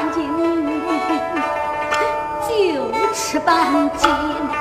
半斤就吃半斤。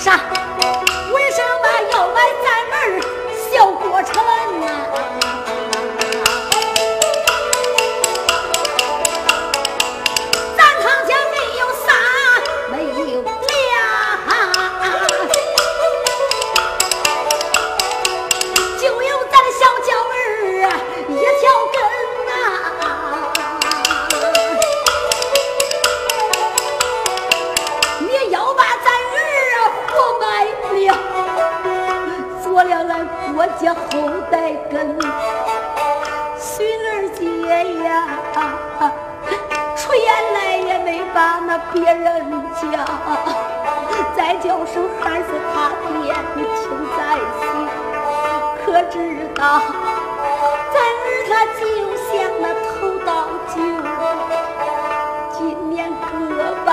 上。爷爷，出言来也没把那别人讲，再叫声孩子他爹，你听在心，可知道咱儿他就像那头道酒，今年哥吧。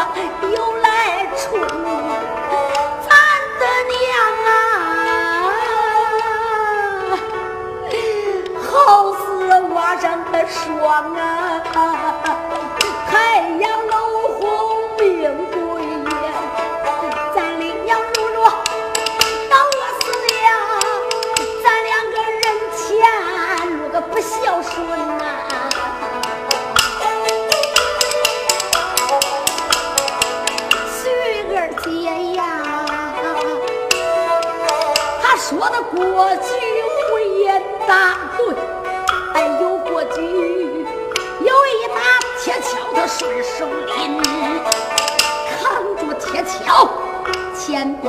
的霜啊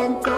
and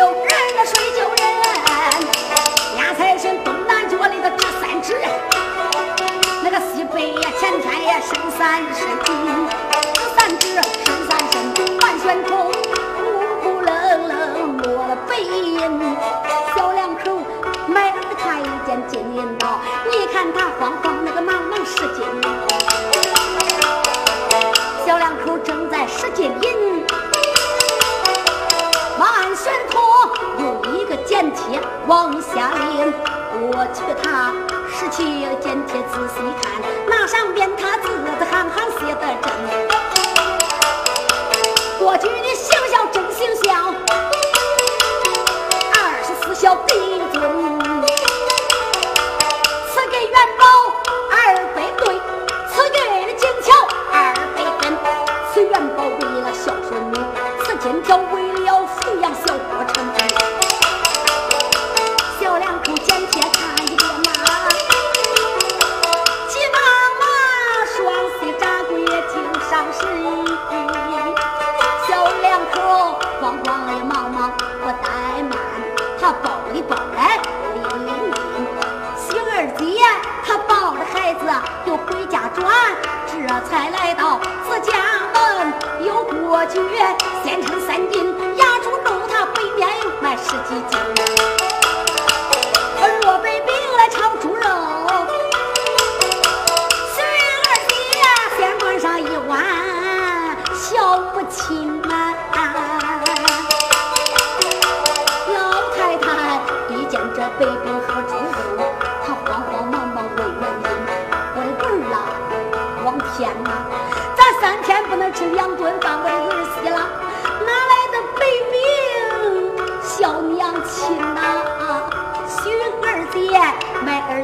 就人了，谁叫人？俺才是东南角里的第三只，那个西北呀，前天呀，生三身，第三只，生三身，万旋头，孤孤冷冷落了背影。小两口买儿看一件金银刀，你看他慌慌那个忙忙是金。小两口正。往下领。我去他拾起间贴仔细看，那上边他字字行行写的真。过去你想想。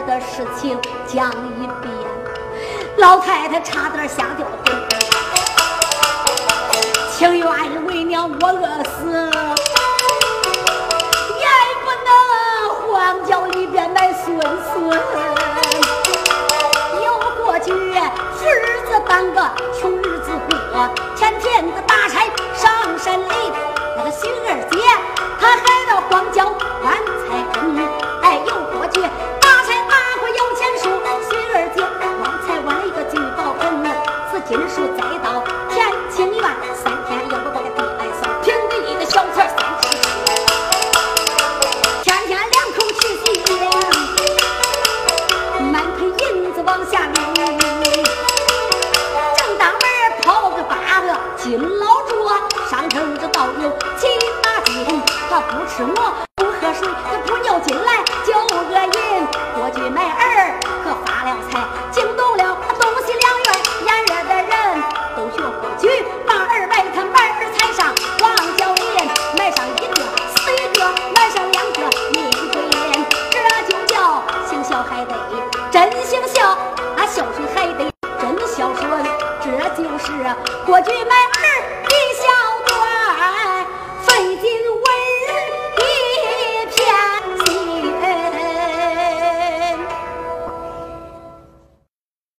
的事情讲一遍老太太差点吓掉魂情愿为娘我饿死也不能荒郊里边埋孙子要过去富日子当个穷日子过什么